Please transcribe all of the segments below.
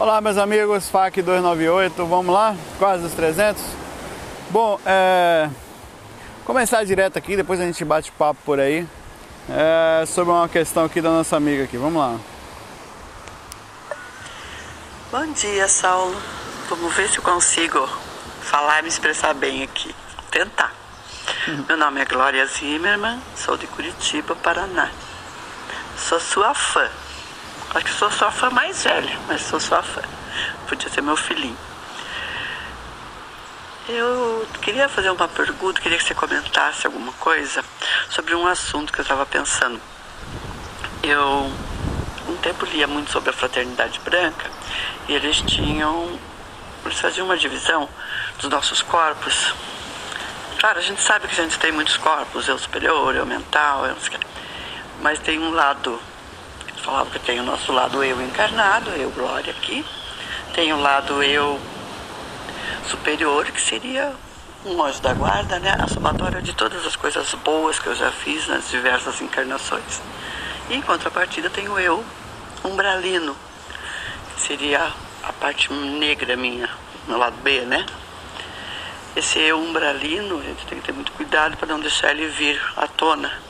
Olá meus amigos, FAC 298, vamos lá? Quase os 300. Bom, é... começar direto aqui, depois a gente bate papo por aí é... sobre uma questão aqui da nossa amiga aqui, vamos lá. Bom dia, Saulo. Vamos ver se eu consigo falar e me expressar bem aqui. Vou tentar. Meu nome é Glória Zimmermann, sou de Curitiba, Paraná. Sou sua fã. Acho que sou sua fã mais velha, mas sou sua fã. Podia ser meu filhinho. Eu queria fazer uma pergunta, queria que você comentasse alguma coisa sobre um assunto que eu estava pensando. Eu, um tempo, lia muito sobre a fraternidade branca e eles tinham. Eles faziam uma divisão dos nossos corpos Claro, a gente sabe que a gente tem muitos corpos, eu superior, eu mental, eu mas tem um lado, eles falavam que tem o nosso lado eu encarnado, eu glória aqui, tem o lado eu superior, que seria um anjo da guarda, né? A somatória de todas as coisas boas que eu já fiz nas diversas encarnações. E em contrapartida tem o eu umbralino, que seria a parte negra minha, no lado B, né? esse eu umbralino, a gente tem que ter muito cuidado para não deixar ele vir à tona.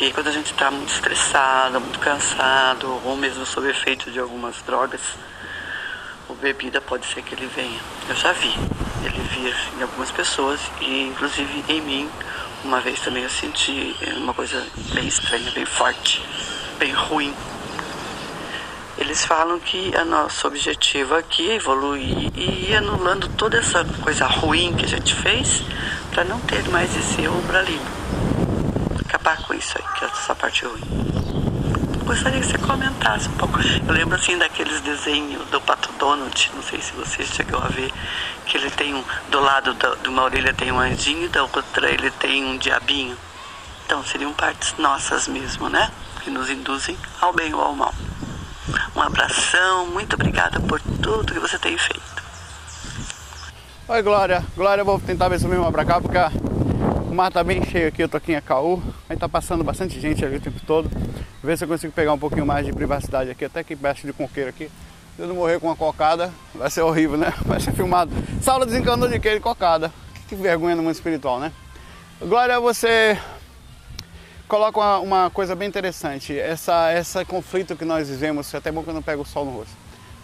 Porque quando a gente está muito estressado, muito cansado, ou mesmo sob efeito de algumas drogas ou bebida, pode ser que ele venha. Eu já vi ele vir em algumas pessoas e inclusive em mim. Uma vez também eu senti uma coisa bem estranha, bem forte, bem ruim. Eles falam que a nosso objetivo aqui é evoluir e ir anulando toda essa coisa ruim que a gente fez para não ter mais esse umbralino. Acabar com isso aí, que é essa parte ruim. Gostaria que você comentasse um pouco. Eu lembro assim daqueles desenhos do Pato Donald, não sei se você chegou a ver, que ele tem um, do lado da, de uma orelha tem um anjinho e da outra ele tem um diabinho. Então seriam partes nossas mesmo, né? Que nos induzem ao bem ou ao mal. Um abração, muito obrigada por tudo que você tem feito. Oi Glória, Glória, eu vou tentar ver se eu me pra cá, porque o mar tá bem cheio aqui, eu tô aqui em Acaú, aí tá passando bastante gente ali o tempo todo. Ver se eu consigo pegar um pouquinho mais de privacidade aqui, até aqui embaixo de conqueiro aqui. Se eu não morrer com uma cocada, vai ser horrível, né? Vai ser filmado. Saulo desencanou de queijo cocada. Que vergonha no mundo espiritual, né? Glória, você coloca uma, uma, coisa bem interessante. Essa, esse conflito que nós vivemos, é até bom que eu não pego o sol no rosto,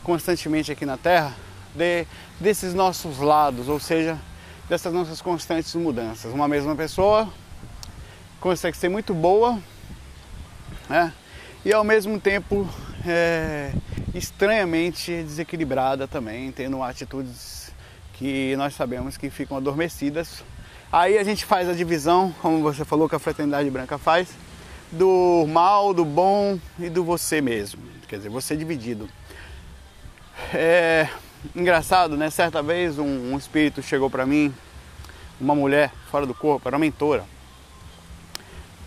constantemente aqui na Terra, de, desses nossos lados, ou seja, dessas nossas constantes mudanças. Uma mesma pessoa consegue ser muito boa, né? E ao mesmo tempo é, estranhamente desequilibrada também, tendo atitudes que nós sabemos que ficam adormecidas Aí a gente faz a divisão, como você falou que a fraternidade branca faz, do mal, do bom e do você mesmo. Quer dizer, você dividido. É engraçado, né? Certa vez um, um espírito chegou para mim, uma mulher fora do corpo, era uma mentora.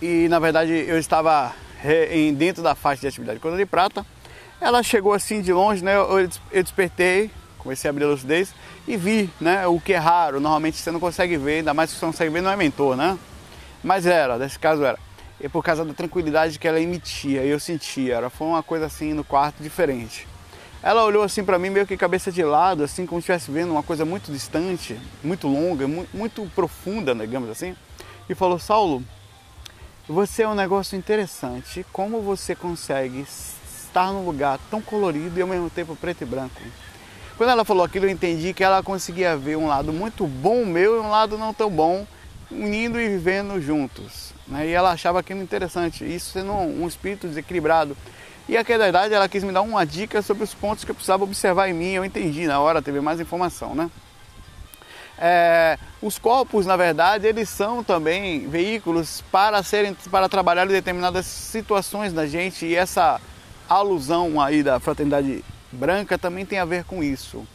E na verdade eu estava dentro da faixa de atividade cor de prata. Ela chegou assim de longe, né? Eu, eu despertei, comecei a abrir a lucidez e vi, né? O que é raro, normalmente você não consegue ver, ainda mais se você não consegue ver, não é mentor, né? Mas era, nesse caso era. E por causa da tranquilidade que ela emitia, eu sentia, era, foi uma coisa assim no quarto diferente. Ela olhou assim para mim meio que cabeça de lado, assim como se estivesse vendo uma coisa muito distante, muito longa, muito, profunda, digamos assim, e falou: Saulo, você é um negócio interessante. Como você consegue estar num lugar tão colorido e ao mesmo tempo preto e branco? Quando ela falou aquilo, eu entendi que ela conseguia ver um lado muito bom meu e um lado não tão bom, unindo e vivendo juntos. Né? E ela achava aquilo interessante, isso sendo um espírito desequilibrado. E aquela idade ela quis me dar uma dica sobre os pontos que eu precisava observar em mim. Eu entendi na hora, teve mais informação, né? É, os corpos, na verdade, eles são também veículos para serem, para trabalhar em determinadas situações da gente e essa alusão aí da fraternidade branca também tem a ver com isso.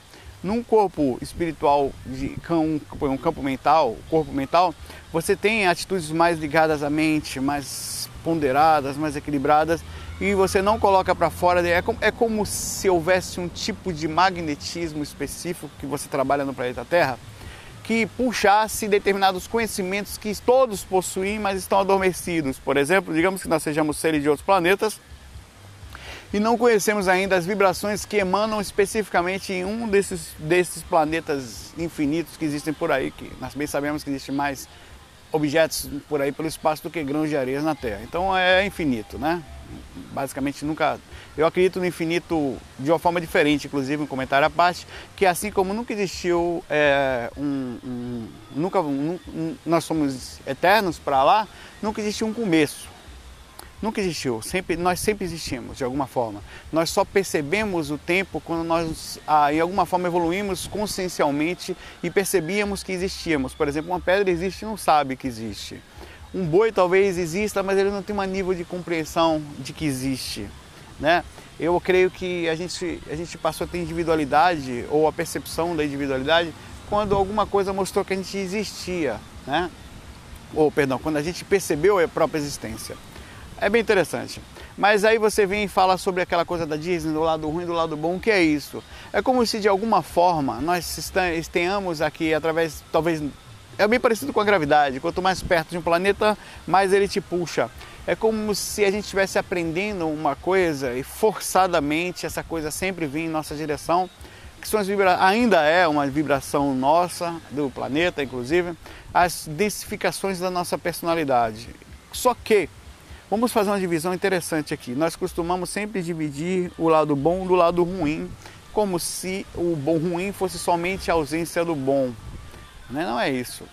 Num corpo espiritual, de um, um campo mental, corpo mental, você tem atitudes mais ligadas à mente, mais ponderadas, mais equilibradas, e você não coloca para fora. É como, é como se houvesse um tipo de magnetismo específico que você trabalha no planeta Terra, que puxasse determinados conhecimentos que todos possuem, mas estão adormecidos. Por exemplo, digamos que nós sejamos seres de outros planetas e não conhecemos ainda as vibrações que emanam especificamente em um desses, desses planetas infinitos que existem por aí, que nós bem sabemos que existem mais objetos por aí pelo espaço do que grãos de areia na Terra. Então é infinito, né? Basicamente nunca. Eu acredito no infinito de uma forma diferente, inclusive um comentário à parte, que assim como nunca existiu é, um, um, nunca um, nós somos eternos para lá, nunca existiu um começo nunca existiu, sempre, nós sempre existimos de alguma forma. Nós só percebemos o tempo quando nós, ah, alguma forma, evoluímos consciencialmente e percebíamos que existíamos. Por exemplo, uma pedra existe e não sabe que existe. Um boi talvez exista, mas ele não tem um nível de compreensão de que existe. Né? Eu creio que a gente, a gente passou a ter individualidade ou a percepção da individualidade quando alguma coisa mostrou que a gente existia, né? Ou, perdão, quando a gente percebeu a própria existência. É bem interessante. Mas aí você vem e fala sobre aquela coisa da Disney, do lado ruim, do lado bom, o que é isso? É como se de alguma forma nós tenhamos aqui, através, talvez, é bem parecido com a gravidade, quanto mais perto de um planeta, mais ele te puxa. É como se a gente estivesse aprendendo uma coisa e forçadamente essa coisa sempre vinha em nossa direção, que são as vibra... ainda é uma vibração nossa, do planeta inclusive, as densificações da nossa personalidade. Só que Vamos fazer uma divisão interessante aqui. Nós costumamos sempre dividir o lado bom do lado ruim, como se o bom ruim fosse somente a ausência do bom. Né? Não é isso.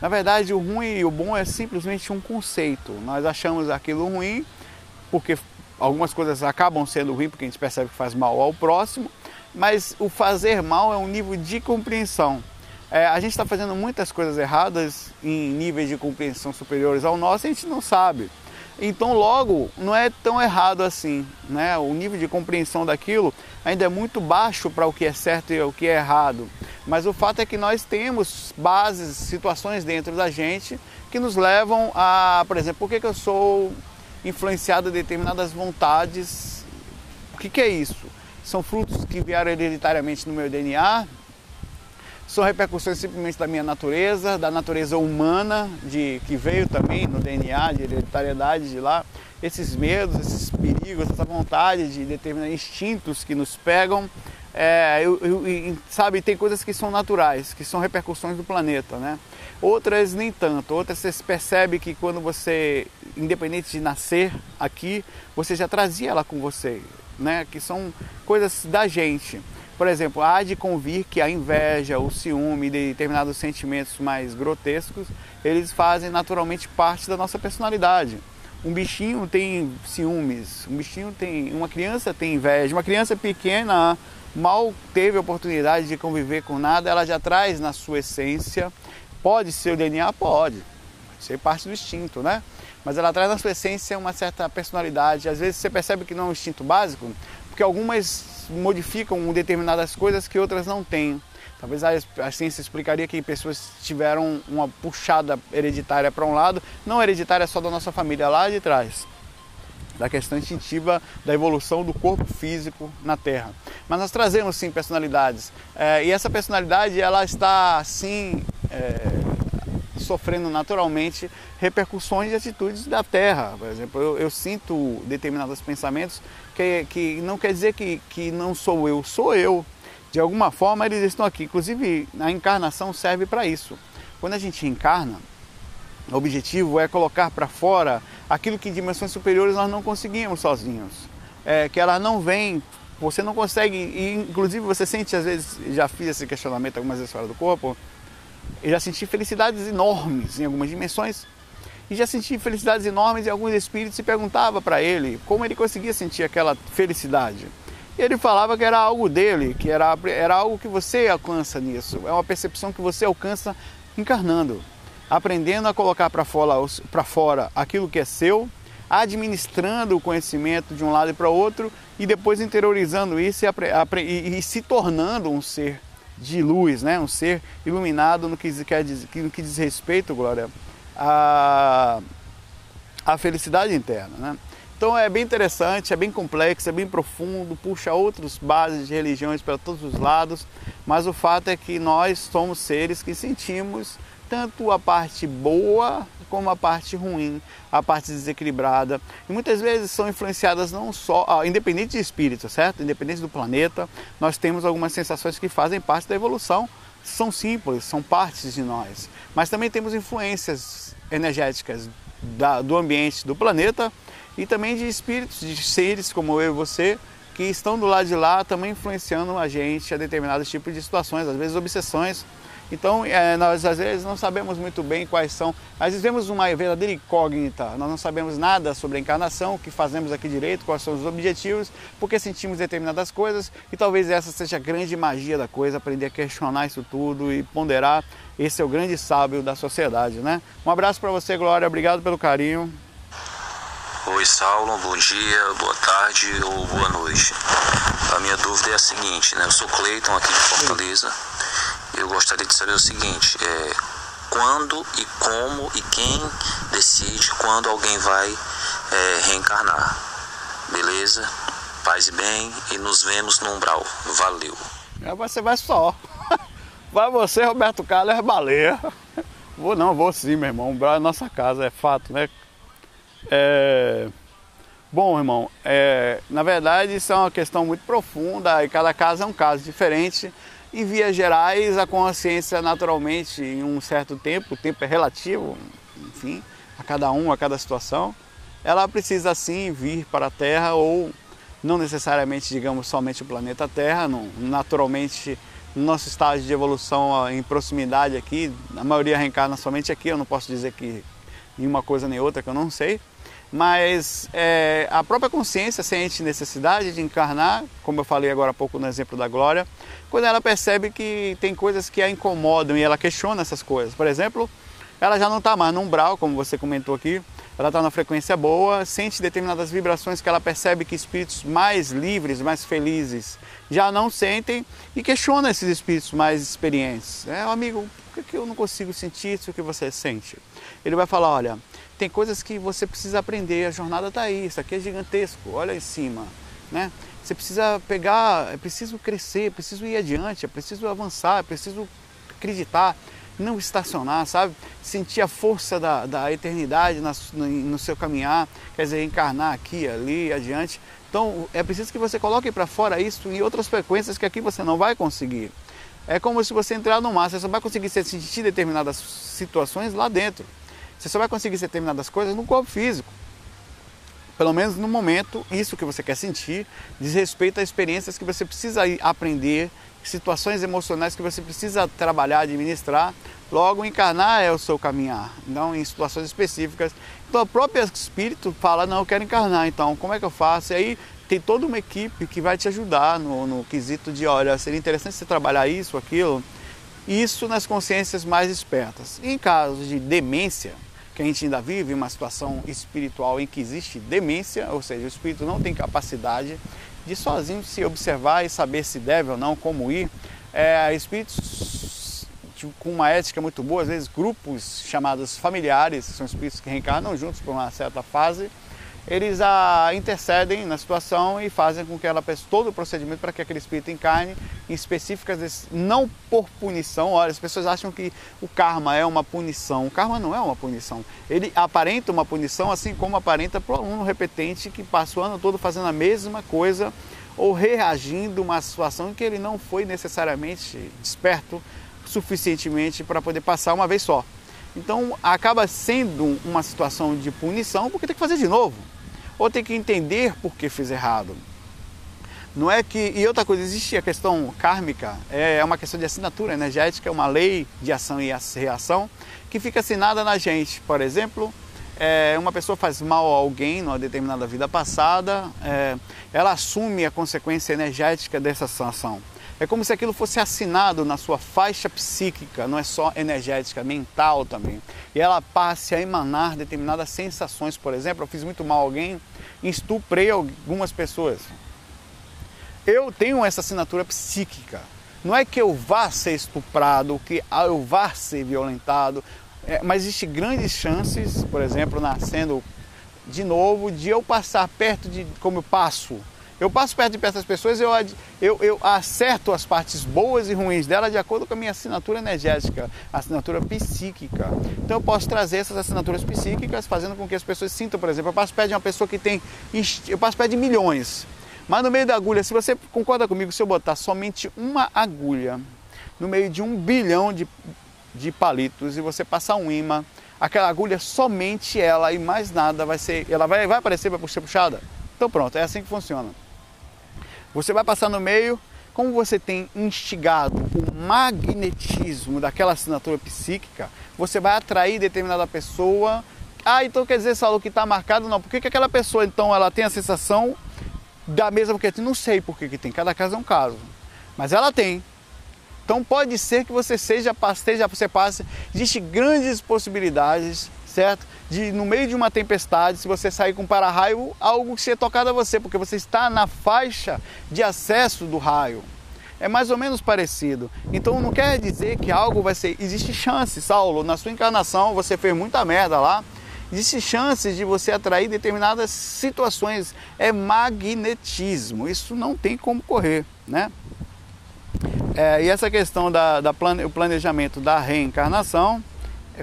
Na verdade, o ruim e o bom é simplesmente um conceito. Nós achamos aquilo ruim porque algumas coisas acabam sendo ruins porque a gente percebe que faz mal ao próximo, mas o fazer mal é um nível de compreensão. É, a gente está fazendo muitas coisas erradas em níveis de compreensão superiores ao nosso e a gente não sabe. Então, logo, não é tão errado assim, né? O nível de compreensão daquilo ainda é muito baixo para o que é certo e o que é errado. Mas o fato é que nós temos bases, situações dentro da gente que nos levam a, por exemplo, por que, que eu sou influenciado a determinadas vontades? O que, que é isso? São frutos que vieram hereditariamente no meu DNA, são repercussões simplesmente da minha natureza, da natureza humana, de que veio também no DNA, de hereditariedade de lá, esses medos, esses perigos, essa vontade de determinados instintos que nos pegam. É, eu, eu, sabe, tem coisas que são naturais, que são repercussões do planeta, né? Outras nem tanto, outras você percebe que quando você, independente de nascer aqui, você já trazia ela com você, né? Que são coisas da gente. Por exemplo, há de convir que a inveja, o ciúme, determinados sentimentos mais grotescos, eles fazem naturalmente parte da nossa personalidade. Um bichinho tem ciúmes, um bichinho tem, uma criança tem inveja, uma criança pequena mal teve a oportunidade de conviver com nada, ela já traz na sua essência, pode ser o DNA, pode, pode ser parte do instinto, né? Mas ela traz na sua essência uma certa personalidade. Às vezes você percebe que não é um instinto básico, porque algumas modificam determinadas coisas que outras não têm. Talvez a, ciência explicaria que pessoas tiveram uma puxada hereditária para um lado, não hereditária só da nossa família, lá de trás, da questão instintiva da evolução do corpo físico na Terra. Mas nós trazemos sim personalidades, é, e essa personalidade ela está sim é, sofrendo naturalmente repercussões de atitudes da Terra. Por exemplo, eu, eu sinto determinados pensamentos que, que não quer dizer que, que não sou eu, sou eu. De alguma forma eles estão aqui. Inclusive, a encarnação serve para isso. Quando a gente encarna, o objetivo é colocar para fora aquilo que em dimensões superiores nós não conseguimos sozinhos. É, que ela não vem, você não consegue, e inclusive você sente às vezes, já fiz esse questionamento algumas vezes fora do corpo, eu já senti felicidades enormes em algumas dimensões e já senti felicidades enormes em alguns espíritos e perguntava para ele como ele conseguia sentir aquela felicidade. E ele falava que era algo dele, que era, era algo que você alcança nisso, é uma percepção que você alcança encarnando, aprendendo a colocar para fora, fora aquilo que é seu, administrando o conhecimento de um lado e para outro e depois interiorizando isso e, e, e se tornando um ser de luz, né? um ser iluminado no que, dizer, no que diz respeito, Glória, à, à felicidade interna. Né? Então é bem interessante, é bem complexo, é bem profundo, puxa outras bases de religiões para todos os lados, mas o fato é que nós somos seres que sentimos tanto a parte boa como a parte ruim, a parte desequilibrada. E muitas vezes são influenciadas não só, ah, independente de espírito, certo? Independente do planeta, nós temos algumas sensações que fazem parte da evolução. São simples, são partes de nós. Mas também temos influências energéticas da, do ambiente do planeta e também de espíritos, de seres como eu e você, que estão do lado de lá também influenciando a gente a determinados tipos de situações, às vezes obsessões então, é, nós às vezes não sabemos muito bem quais são. Às vezes vemos uma verdadeira incógnita. Nós não sabemos nada sobre a encarnação, o que fazemos aqui direito, quais são os objetivos, porque sentimos determinadas coisas e talvez essa seja a grande magia da coisa, aprender a questionar isso tudo e ponderar. Esse é o grande sábio da sociedade, né? Um abraço para você, Glória. Obrigado pelo carinho. Oi, Saulo, bom dia, boa tarde ou boa noite. A minha dúvida é a seguinte, né? Eu sou Cleiton aqui de Fortaleza. Sim eu gostaria de saber o seguinte: é, quando e como e quem decide quando alguém vai é, reencarnar? Beleza? Paz e bem e nos vemos no umbral. Valeu. É, você vai só. Vai você, Roberto Carlos, é baleia. Vou não, vou sim, meu irmão. Umbral é nossa casa, é fato, né? É... Bom, irmão, é... na verdade isso é uma questão muito profunda e cada caso é um caso diferente. Em vias gerais, a consciência naturalmente, em um certo tempo, o tempo é relativo, enfim, a cada um, a cada situação, ela precisa sim vir para a Terra ou não necessariamente, digamos, somente o planeta Terra, naturalmente no nosso estágio de evolução em proximidade aqui, a maioria reencarna somente aqui, eu não posso dizer que em uma coisa nem outra que eu não sei, mas é, a própria consciência sente necessidade de encarnar, como eu falei agora há pouco no exemplo da Glória, quando ela percebe que tem coisas que a incomodam e ela questiona essas coisas. Por exemplo, ela já não está mais no umbral, como você comentou aqui, ela está na frequência boa, sente determinadas vibrações que ela percebe que espíritos mais livres, mais felizes já não sentem e questiona esses espíritos mais experientes. É, amigo, por que eu não consigo sentir isso que você sente? Ele vai falar, olha, tem coisas que você precisa aprender, a jornada está aí, isso aqui é gigantesco, olha em cima. Né? Você precisa pegar, é preciso crescer, é preciso ir adiante, é preciso avançar, é preciso acreditar, não estacionar, sabe? Sentir a força da, da eternidade no, no seu caminhar, quer dizer, encarnar aqui, ali, adiante. Então é preciso que você coloque para fora isso em outras frequências que aqui você não vai conseguir. É como se você entrar no mar, você só vai conseguir sentir determinadas situações lá dentro. Você só vai conseguir determinadas coisas no corpo físico. Pelo menos no momento, isso que você quer sentir diz respeito a experiências que você precisa aprender, situações emocionais que você precisa trabalhar, administrar. Logo, encarnar é o seu caminhar, não em situações específicas. Então, o próprio espírito fala: Não, eu quero encarnar, então como é que eu faço? E aí tem toda uma equipe que vai te ajudar no, no quesito de: olha, seria interessante você trabalhar isso, aquilo. Isso nas consciências mais espertas. Em casos de demência, que a gente ainda vive uma situação espiritual em que existe demência, ou seja, o espírito não tem capacidade de sozinho se observar e saber se deve ou não, como ir. É, espíritos tipo, com uma ética muito boa, às vezes grupos chamados familiares, são espíritos que reencarnam juntos por uma certa fase, eles a intercedem na situação e fazem com que ela peça todo o procedimento para que aquele espírito encarne em específicas, não por punição. Olha, as pessoas acham que o karma é uma punição. O karma não é uma punição. Ele aparenta uma punição, assim como aparenta para aluno repetente que passa o ano todo fazendo a mesma coisa ou reagindo a uma situação em que ele não foi necessariamente desperto suficientemente para poder passar uma vez só. Então acaba sendo uma situação de punição porque tem que fazer de novo ou tem que entender por que fez errado. Não é que. E outra coisa, existe a questão kármica, é uma questão de assinatura energética, uma lei de ação e reação que fica assinada na gente. Por exemplo, é, uma pessoa faz mal a alguém numa determinada vida passada, é, ela assume a consequência energética dessa ação. É como se aquilo fosse assinado na sua faixa psíquica, não é só energética, mental também. E ela passe a emanar determinadas sensações. Por exemplo, eu fiz muito mal a alguém, estuprei algumas pessoas. Eu tenho essa assinatura psíquica. Não é que eu vá ser estuprado, que eu vá ser violentado, é, mas existe grandes chances, por exemplo, nascendo de novo, de eu passar perto de como eu passo Eu passo perto de perto das pessoas, eu, eu, eu acerto as partes boas e ruins dela de acordo com a minha assinatura energética, assinatura psíquica. Então eu posso trazer essas assinaturas psíquicas, fazendo com que as pessoas sintam, por exemplo, eu passo perto de uma pessoa que tem. Eu passo perto de milhões. Mas no meio da agulha, se você concorda comigo, se eu botar somente uma agulha no meio de um bilhão de, de palitos e você passar um imã, aquela agulha somente ela e mais nada vai ser. Ela vai, vai aparecer para ser puxada? Então pronto, é assim que funciona. Você vai passar no meio, como você tem instigado o magnetismo daquela assinatura psíquica, você vai atrair determinada pessoa. Ah, então quer dizer, Saulo, que está marcado? Não. Por que, que aquela pessoa, então, ela tem a sensação da mesma que não sei por que, que tem. Cada caso é um caso. Mas ela tem. Então pode ser que você seja, esteja, você passe. Existem grandes possibilidades certo? De no meio de uma tempestade, se você sair com para-raio, algo ser tocado a você, porque você está na faixa de acesso do raio. É mais ou menos parecido. Então não quer dizer que algo vai ser. Existe chance, Saulo, na sua encarnação você fez muita merda lá. Existe chances de você atrair determinadas situações. É magnetismo. Isso não tem como correr, né? É, e essa questão da, da plane, planejamento da reencarnação,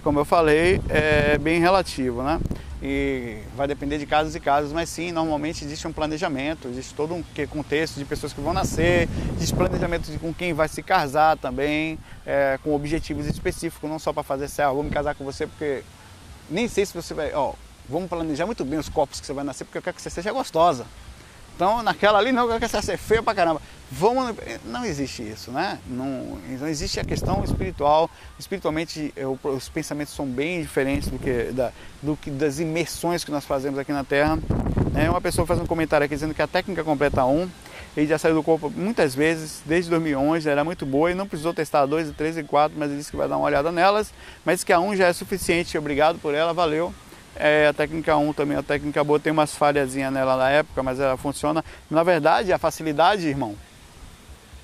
como eu falei, é bem relativo, né? E vai depender de casos e casos, mas sim, normalmente existe um planejamento, existe todo um contexto de pessoas que vão nascer, existe planejamento de com quem vai se casar também, é, com objetivos específicos, não só para fazer certo, vou me casar com você porque nem sei se você vai, ó, vamos planejar muito bem os corpos que você vai nascer porque eu quero que você seja gostosa. Então, naquela ali, não, que você seja feia pra caramba. Vamos, não existe isso, né? Não, não existe a questão espiritual. Espiritualmente, eu, os pensamentos são bem diferentes do que, da, do que das imersões que nós fazemos aqui na Terra. É, uma pessoa faz um comentário aqui dizendo que a técnica completa 1, ele já saiu do corpo muitas vezes, desde 2011, era muito boa e não precisou testar a 2, 3 e 4, mas ele disse que vai dar uma olhada nelas. Mas que a 1 já é suficiente, obrigado por ela, valeu. É, a técnica 1 também, a técnica boa, tem umas falhazinhas nela na época, mas ela funciona. Na verdade, a facilidade, irmão,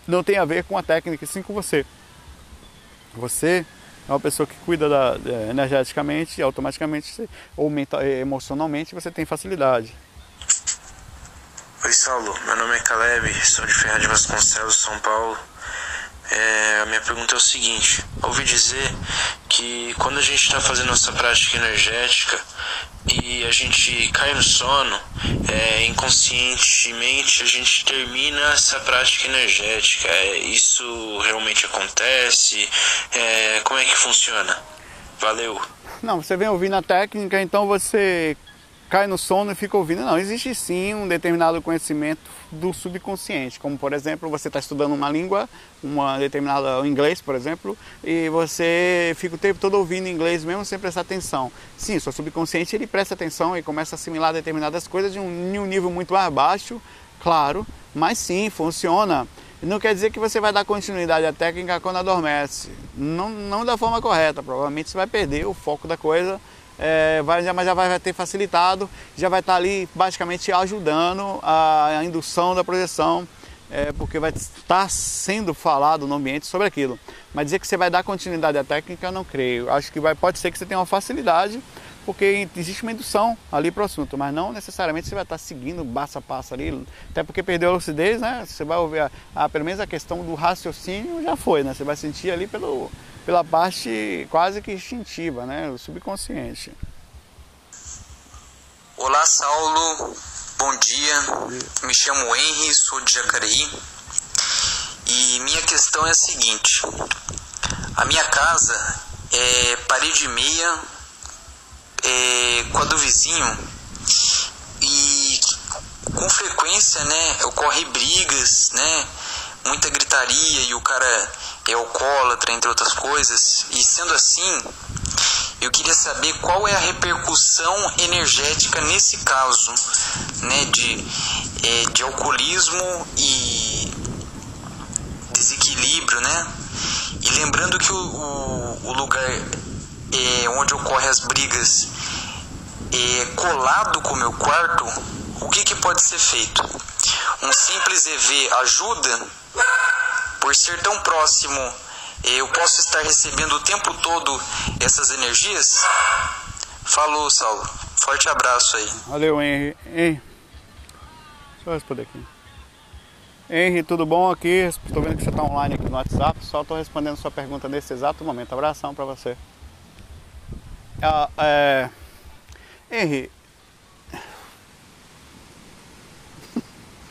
não tem a ver com a técnica, sim com você. Você é uma pessoa que cuida da, é, energeticamente, automaticamente ou mental, é, emocionalmente você tem facilidade. Oi Saulo, meu nome é Caleb, sou de Ferraz de Vasconcelos, São Paulo. É, a minha pergunta é o seguinte: ouvi dizer que quando a gente está fazendo nossa prática energética, e a gente cai no sono, é, inconscientemente a gente termina essa prática energética. É, isso realmente acontece? É, como é que funciona? Valeu. Não, você vem ouvindo a técnica, então você cai no sono e fica ouvindo. Não, existe sim um determinado conhecimento do subconsciente, como por exemplo, você está estudando uma língua, uma determinada inglês, por exemplo, e você fica o tempo todo ouvindo inglês mesmo sem prestar atenção. Sim, seu subconsciente ele presta atenção e começa a assimilar determinadas coisas de um, de um nível muito mais baixo, claro, mas sim, funciona. Não quer dizer que você vai dar continuidade à técnica quando adormece. Não, não da forma correta, provavelmente você vai perder o foco da coisa é, vai, mas já vai ter facilitado, já vai estar ali basicamente ajudando a, a indução da projeção, é, porque vai estar sendo falado no ambiente sobre aquilo. Mas dizer que você vai dar continuidade à técnica, eu não creio. Acho que vai, pode ser que você tenha uma facilidade, porque existe uma indução ali para o assunto, mas não necessariamente você vai estar seguindo passo a passo ali, até porque perdeu a lucidez, né? Você vai ouvir, a, a, pelo menos a questão do raciocínio já foi, né? Você vai sentir ali pelo, pela parte quase que instintiva, né? O subconsciente. Olá, Saulo. Bom dia. Me chamo Henry, sou de Jacareí. E minha questão é a seguinte: a minha casa é parede meia é, com a do vizinho e com frequência, né, ocorre brigas, né, muita gritaria e o cara é alcoólatra, entre outras coisas. E sendo assim, eu queria saber qual é a repercussão energética nesse caso, né, de, é, de alcoolismo e desequilíbrio, né? E lembrando que o, o, o lugar é, onde ocorrem as brigas é colado com o meu quarto, o que, que pode ser feito? Um simples EV ajuda? Por ser tão próximo, eu posso estar recebendo o tempo todo essas energias? Falou, Saulo. Forte abraço aí. Valeu, Henry. Deixa eu responder aqui. Henry, tudo bom aqui? Estou vendo que você está online aqui no WhatsApp. Só estou respondendo sua pergunta nesse exato momento. Abração para você. Ah, é... Henry.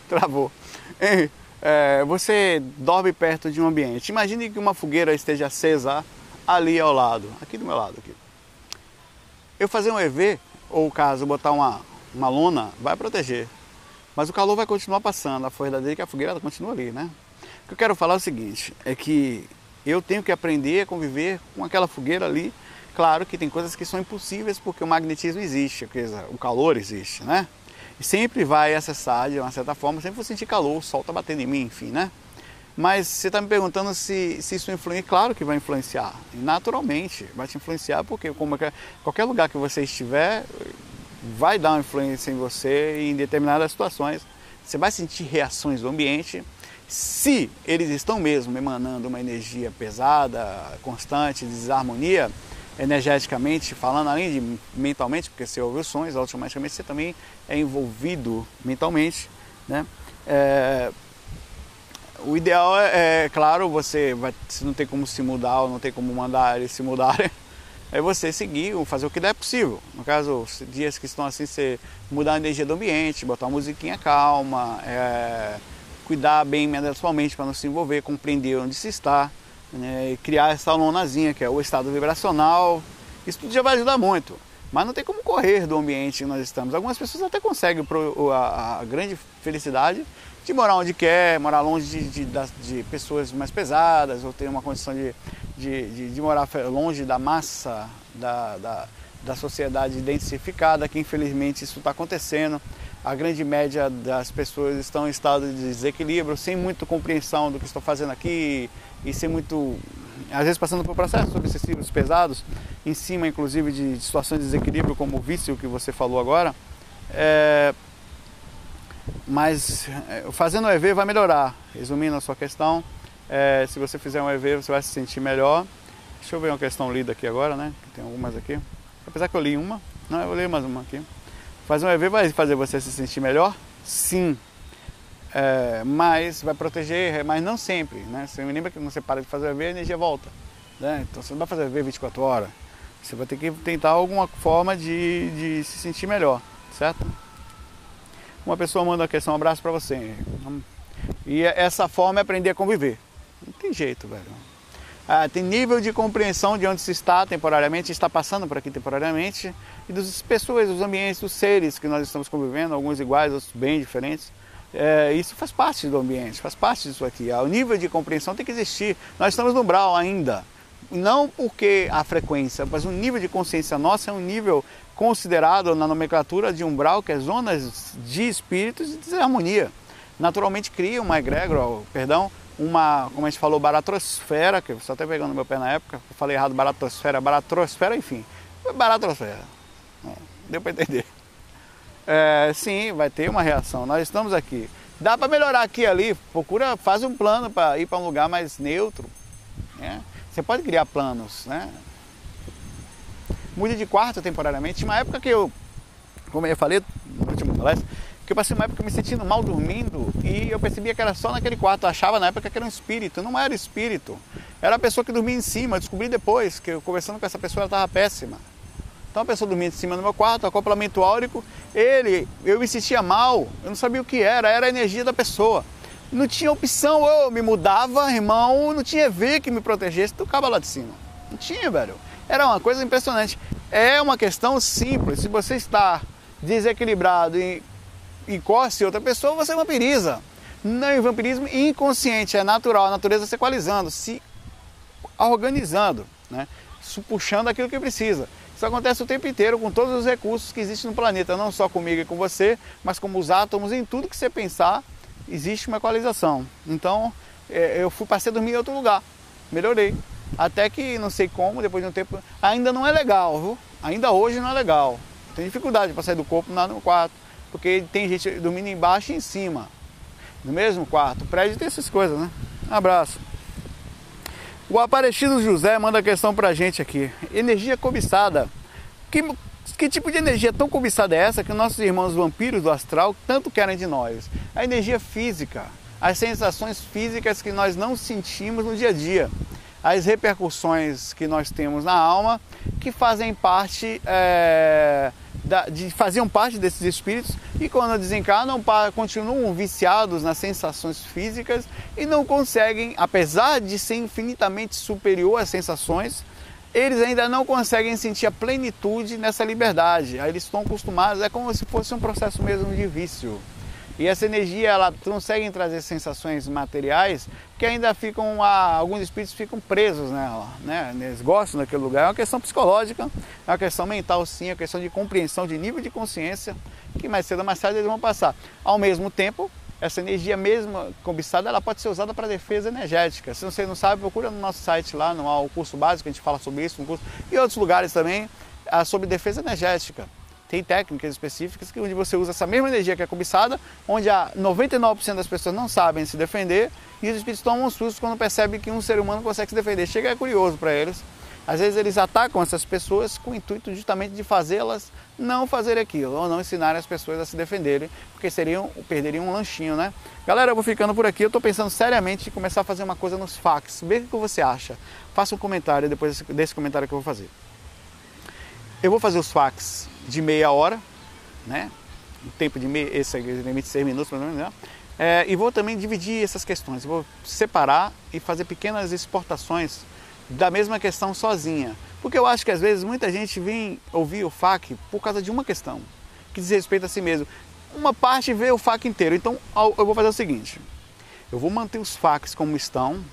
Travou. Henry, é, você dorme perto de um ambiente. Imagine que uma fogueira esteja acesa ali ao lado, aqui do meu lado. Aqui. Eu fazer um EV, ou caso botar uma, uma lona, vai proteger. Mas o calor vai continuar passando, a força dele que a fogueira continua ali, né? O que eu quero falar é o seguinte, é que eu tenho que aprender a conviver com aquela fogueira ali. Claro que tem coisas que são impossíveis porque o magnetismo existe, o calor existe, né? Sempre vai acessar de uma certa forma, sempre vou sentir calor, o sol está batendo em mim, enfim, né? Mas você está me perguntando se, se isso influencia. Claro que vai influenciar, naturalmente vai te influenciar, porque como é, qualquer lugar que você estiver, vai dar uma influência em você em determinadas situações. Você vai sentir reações do ambiente. Se eles estão mesmo emanando uma energia pesada, constante, de desarmonia, energeticamente falando, além de mentalmente, porque você ouve os sons, automaticamente você também é envolvido mentalmente. Né? É, o ideal é, é, claro, você vai, se não tem como se mudar ou não tem como mandar eles se mudarem, é você seguir, fazer o que der possível. No caso, dias que estão assim, você mudar a energia do ambiente, botar uma musiquinha calma, é, cuidar bem mentalmente para não se envolver, compreender onde se está, né, e criar essa lonazinha, que é o estado vibracional. Isso tudo já vai ajudar muito. Mas não tem como correr do ambiente que nós estamos. Algumas pessoas até conseguem a, grande felicidade de morar onde quer, morar longe de, de, de pessoas mais pesadas, ou ter uma condição de, de, de, de morar longe da massa da, da, da sociedade densificada, que infelizmente isso está acontecendo. A grande média das pessoas estão em estado de desequilíbrio, sem muita compreensão do que estou fazendo aqui e sem muito, às vezes passando por processos obsessivos pesados, em cima inclusive de, de situações de desequilíbrio como o vício que você falou agora. É, mas é, fazendo o EV vai melhorar. Resumindo a sua questão, é, se você fizer um EV, você vai se sentir melhor. Deixa eu ver uma questão lida aqui agora, né? Tem algumas aqui. Apesar que eu li uma, não, eu li mais uma aqui. Fazer um EV vai fazer você se sentir melhor? Sim. É, mas vai proteger, mas não sempre, né? Você lembra que quando você para de fazer EV, a energia volta. Né? Então você não vai fazer EV 24 horas. Você vai ter que tentar alguma forma de, de se sentir melhor, certo? Uma pessoa manda uma questão, um abraço para você. E essa forma é aprender a conviver. Não tem jeito, velho. Ah, tem nível de compreensão de onde se está temporariamente, está passando por aqui temporariamente, e das pessoas, dos ambientes, dos seres que nós estamos convivendo, alguns iguais, outros bem diferentes. É, isso faz parte do ambiente, faz parte disso aqui. O nível de compreensão tem que existir. Nós estamos no umbral ainda. Não porque a frequência, mas o nível de consciência nossa é um nível considerado na nomenclatura de umbral, que é zonas de espíritos de desarmonia. Naturalmente cria uma egrégora, perdão, uma, como a gente falou, baratrosfera, que eu só até pegando meu pé na época, falei errado, baratrosfera, baratrosfera, enfim, baratrosfera, é, deu para entender. É, sim, vai ter uma reação, nós estamos aqui. Dá para melhorar aqui ali, procura, faz um plano para ir para um lugar mais neutro. Né? Você pode criar planos, né? Mude de quarto temporariamente. Tinha uma época que eu, como eu falei no último palestra, que eu passei uma época me sentindo mal dormindo e eu percebia que era só naquele quarto. Eu achava na época que era um espírito. Não era espírito. Era a pessoa que dormia em cima. Eu descobri depois que eu conversando com essa pessoa ela estava péssima. Então a pessoa dormia em cima do meu quarto, acoplamento áurico. Ele, eu me sentia mal. Eu não sabia o que era. Era a energia da pessoa. Não tinha opção. Eu me mudava, irmão. Não tinha ver que me protegesse. Tu acaba lá de cima. Não tinha, velho. Era uma coisa impressionante. É uma questão simples. Se você está desequilibrado e encoste outra pessoa, você vampiriza. Não é vampirismo inconsciente, é natural, a natureza se equalizando, se organizando, né? puxando aquilo que precisa. Isso acontece o tempo inteiro com todos os recursos que existem no planeta, não só comigo e com você, mas como os átomos, em tudo que você pensar, existe uma equalização. Então, é, eu fui passei a dormir em outro lugar, melhorei. Até que não sei como, depois de um tempo, ainda não é legal, viu? Ainda hoje não é legal. Tem dificuldade para sair do corpo no quarto porque tem gente dormindo embaixo e em cima, no mesmo quarto. O prédio tem essas coisas, né? Um abraço. O Aparecido José manda questão pra gente aqui. Energia cobiçada. Que, que tipo de energia tão cobiçada é essa que nossos irmãos vampiros do astral tanto querem de nós? A energia física. as sensações físicas que nós não sentimos no dia a dia, as repercussões que nós temos na alma, que fazem parte é, de faziam parte desses espíritos e quando desencarnam continuam viciados nas sensações físicas e não conseguem, apesar de ser infinitamente superior às sensações, eles ainda não conseguem sentir a plenitude nessa liberdade. Aí eles estão acostumados, é como se fosse um processo mesmo de vício. E essa energia, ela consegue trazer sensações materiais que ainda ficam, alguns espíritos ficam presos nela, né? Eles gostam daquele lugar. É uma questão psicológica, é uma questão mental sim, é uma questão de compreensão, de nível de consciência, que mais cedo ou mais tarde eles vão passar. Ao mesmo tempo, essa energia mesmo cobiçada, ela pode ser usada para defesa energética. Se você não sabe, procura no nosso site lá, no curso básico, a gente fala sobre isso, no curso, e outros lugares também, ah, sobre defesa energética. Tem técnicas específicas que onde você usa essa mesma energia que é cobiçada, onde a 99% das pessoas não sabem se defender e os espíritos tomam um susto quando percebem que um ser humano consegue se defender. Chega é curioso para eles. Às vezes eles atacam essas pessoas com o intuito justamente de fazê-las não fazer aquilo, ou não ensinar as pessoas a se defenderem, porque seriam, perderiam um lanchinho, né? Galera, eu vou ficando por aqui, eu estou pensando seriamente em começar a fazer uma coisa nos fax. Vê o que você acha. Faça um comentário depois desse comentário que eu vou fazer. Eu vou fazer os fax de meia hora, né? O tempo de meia, esse limite de seis minutos, ou menos, né? É, e vou também dividir essas questões, vou separar e fazer pequenas exportações da mesma questão sozinha. Porque eu acho que às vezes muita gente vem ouvir o FAQ por causa de uma questão, que diz respeito a si mesmo. Uma parte vê o FAQ inteiro. Então eu vou fazer o seguinte: eu vou manter os FAQs como estão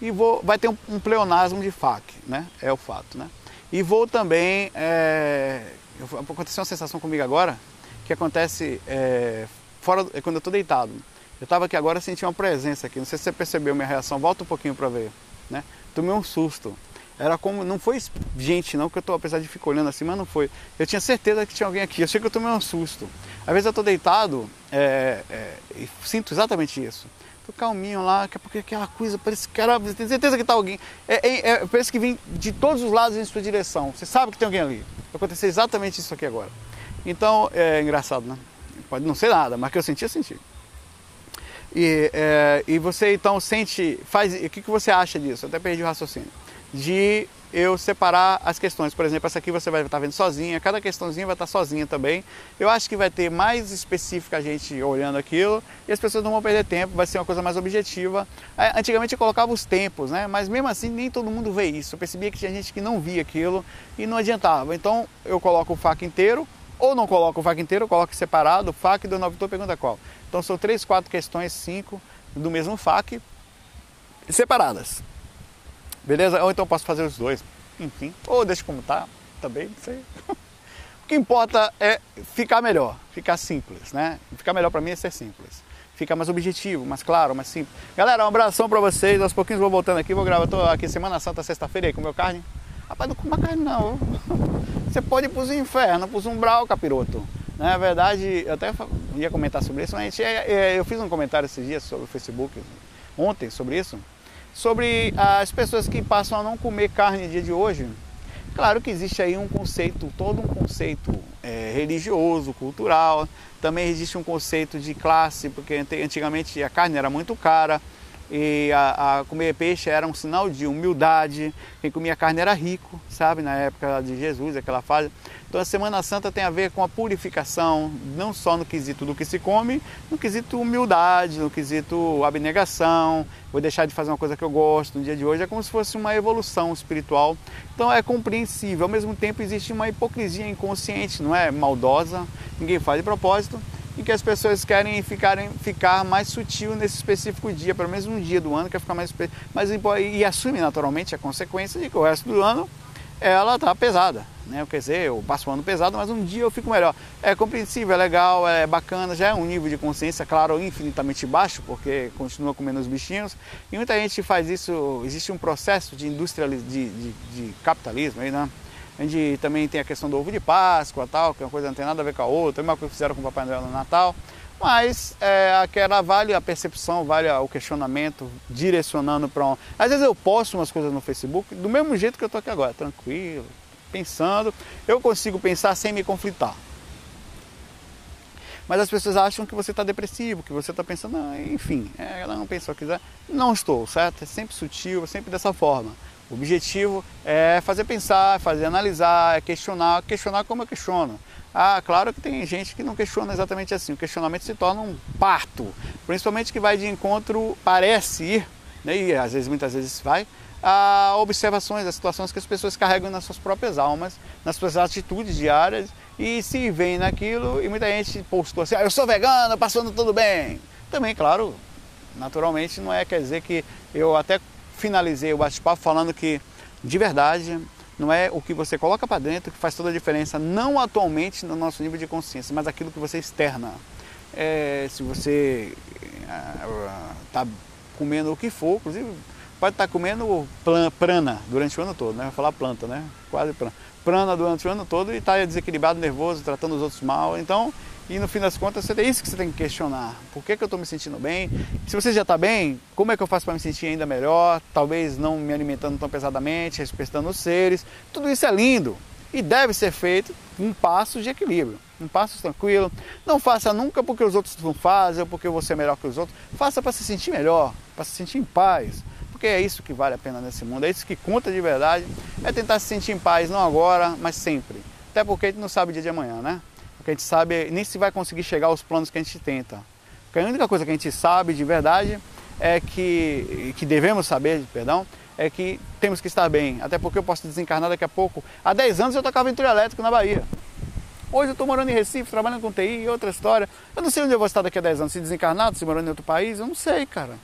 e vou, vai ter um, um pleonasmo de FAQ, né? É o fato, né? E vou também é, aconteceu uma sensação comigo agora que acontece é, fora é quando eu estou deitado. Eu estava aqui agora senti uma presença aqui. Não sei se você percebeu minha reação. Volta um pouquinho para ver, né? Tomei um susto. Era como não foi gente não que eu tô apesar de ficar olhando assim, mas não foi. Eu tinha certeza que tinha alguém aqui. Eu achei que eu tomei um susto. Às vezes eu estou deitado é, é, e sinto exatamente isso. Calminho lá, que é porque aquela coisa parece que era, tem certeza que tá alguém. É, é, é, parece que vem de todos os lados em sua direção. Você sabe que tem alguém ali. Vai acontecer exatamente isso aqui agora. Então, é engraçado, né? Pode não ser nada, mas que eu senti, eu senti. E, é, e você então sente, faz, o que, que você acha disso? Eu até perdi o raciocínio. De eu separar as questões. Por exemplo, essa aqui você vai estar vendo sozinha, cada questãozinha vai estar sozinha também. Eu acho que vai ter mais específica a gente olhando aquilo e as pessoas não vão perder tempo, vai ser uma coisa mais objetiva. É, antigamente eu colocava os tempos, né? Mas mesmo assim nem todo mundo vê isso. Eu percebia que tinha gente que não via aquilo e não adiantava. Então eu coloco o FAQ inteiro, ou não coloco o FAQ inteiro, eu coloco separado, o FAQ do novo pergunta qual. Então são três, quatro questões, cinco do mesmo FAQ separadas. Beleza? Ou então posso fazer os dois. Enfim. Ou deixa como tá. Também, não sei. o que importa é ficar melhor, ficar simples, né? Ficar melhor para mim é ser simples. Fica mais objetivo, mais claro, mais simples. Galera, um abração para vocês. Aos pouquinhos vou voltando aqui. Vou gravar. Tô aqui Semana Santa, sexta-feira aí, comeu carne. Rapaz, não coma carne não. Você pode ir pros infernos, pros umbral, capiroto. Na verdade, eu até ia comentar sobre isso, mas eu fiz um comentário esses dias sobre o Facebook, ontem, sobre isso sobre as pessoas que passam a não comer carne no dia de hoje. Claro que existe aí um conceito, todo um conceito é, religioso, cultural. Também existe um conceito de classe, porque antigamente a carne era muito cara e a, a, comer peixe era um sinal de humildade. Quem comia carne era rico, sabe, na época de Jesus, aquela fase. Então a Semana Santa tem a ver com a purificação, não só no quesito do que se come, no quesito humildade, no quesito abnegação. Vou deixar de fazer uma coisa que eu gosto no dia de hoje, é como se fosse uma evolução espiritual. Então é compreensível. Ao mesmo tempo existe uma hipocrisia inconsciente, não é maldosa, ninguém faz de propósito e que as pessoas querem ficarem, ficar mais sutil nesse específico dia, pelo menos um dia do ano, quer ficar mais mas e assume naturalmente a consequência de que o resto do ano ela está pesada, né? Quer dizer, eu passo o ano pesado, mas um dia eu fico melhor. É compreensível, é legal, é bacana, já é um nível de consciência, claro, infinitamente baixo, porque continua comendo os bichinhos. E muita gente faz isso, existe um processo de industrialização, de, de, de capitalismo aí, né? A gente também tem a questão do ovo de Páscoa, tal, que é uma coisa não tem nada a ver com a outra, a mesma coisa que fizeram com o Papai Noel no Natal. Mas é, aquela vale a percepção, vale o questionamento, direcionando para um. Às vezes eu posto umas coisas no Facebook do mesmo jeito que eu estou aqui agora, tranquilo, pensando. Eu consigo pensar sem me conflitar. Mas as pessoas acham que você está depressivo, que você está pensando, ah, enfim, é, ela não pensou que quiser. Não estou, certo? É sempre sutil, é sempre dessa forma. O objetivo é fazer pensar, fazer analisar, é questionar, questionar como eu questiono. Ah, claro que tem gente que não questiona exatamente assim. O questionamento se torna um parto, principalmente que vai de encontro, parece ir, né, e às vezes, muitas vezes vai, a observações, as situações que as pessoas carregam nas suas próprias almas, nas suas atitudes diárias e se veem naquilo. E muita gente postou assim: ah, eu sou vegano, passando tudo bem. Também, claro, naturalmente, não é quer dizer que eu até finalizei o bate-papo falando que, de verdade, não é o que você coloca para dentro que faz toda a diferença, não atualmente no nosso nível de consciência, mas aquilo que você externa. É, se você está comendo o que for, inclusive pode estar tá comendo prana durante o ano todo, né? Vou falar planta, né? Quase prana. Prana durante o ano todo e está desequilibrado, nervoso, tratando os outros mal. Então, e no fim das contas, é isso que você tem que questionar. Por que, que eu estou me sentindo bem? Se você já está bem, como é que eu faço para me sentir ainda melhor? Talvez não me alimentando tão pesadamente, respeitando os seres. Tudo isso é lindo e deve ser feito um passo de equilíbrio, um passo tranquilo. Não faça nunca porque os outros não fazem ou porque você é melhor que os outros. Faça para se sentir melhor, para se sentir em paz porque é isso que vale a pena nesse mundo, é isso que conta de verdade, é tentar se sentir em paz, não agora, mas sempre. Até porque a gente não sabe o dia de amanhã, né? Que a gente sabe nem se vai conseguir chegar aos planos que a gente tenta. Porque a única coisa que a gente sabe de verdade é que, que devemos saber, perdão, é que temos que estar bem. Até porque eu posso desencarnar daqui a pouco. Há 10 anos eu tocava em trio elétrico na Bahia. Hoje eu estou morando em Recife, trabalhando com TI, outra história. Eu não sei onde eu vou estar daqui a 10 anos, se desencarnado, se morando em outro país, eu não sei, cara.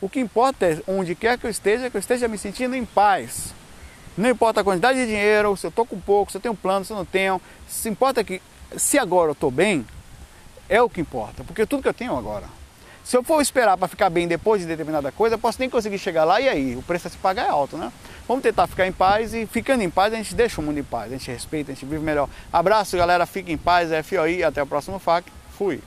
O que importa é onde quer que eu esteja, que eu esteja me sentindo em paz. Não importa a quantidade de dinheiro, se eu estou com pouco, se eu tenho plano, se eu não tenho. Se importa que se agora eu estou bem, é o que importa, porque tudo que eu tenho agora. Se eu for esperar para ficar bem depois de determinada coisa, eu posso nem conseguir chegar lá e aí, o preço a se pagar é alto, né? Vamos tentar ficar em paz e ficando em paz a gente deixa o mundo em paz, a gente respeita, a gente vive melhor. Abraço galera, fique em paz, é FOI, até o próximo FAC, fui.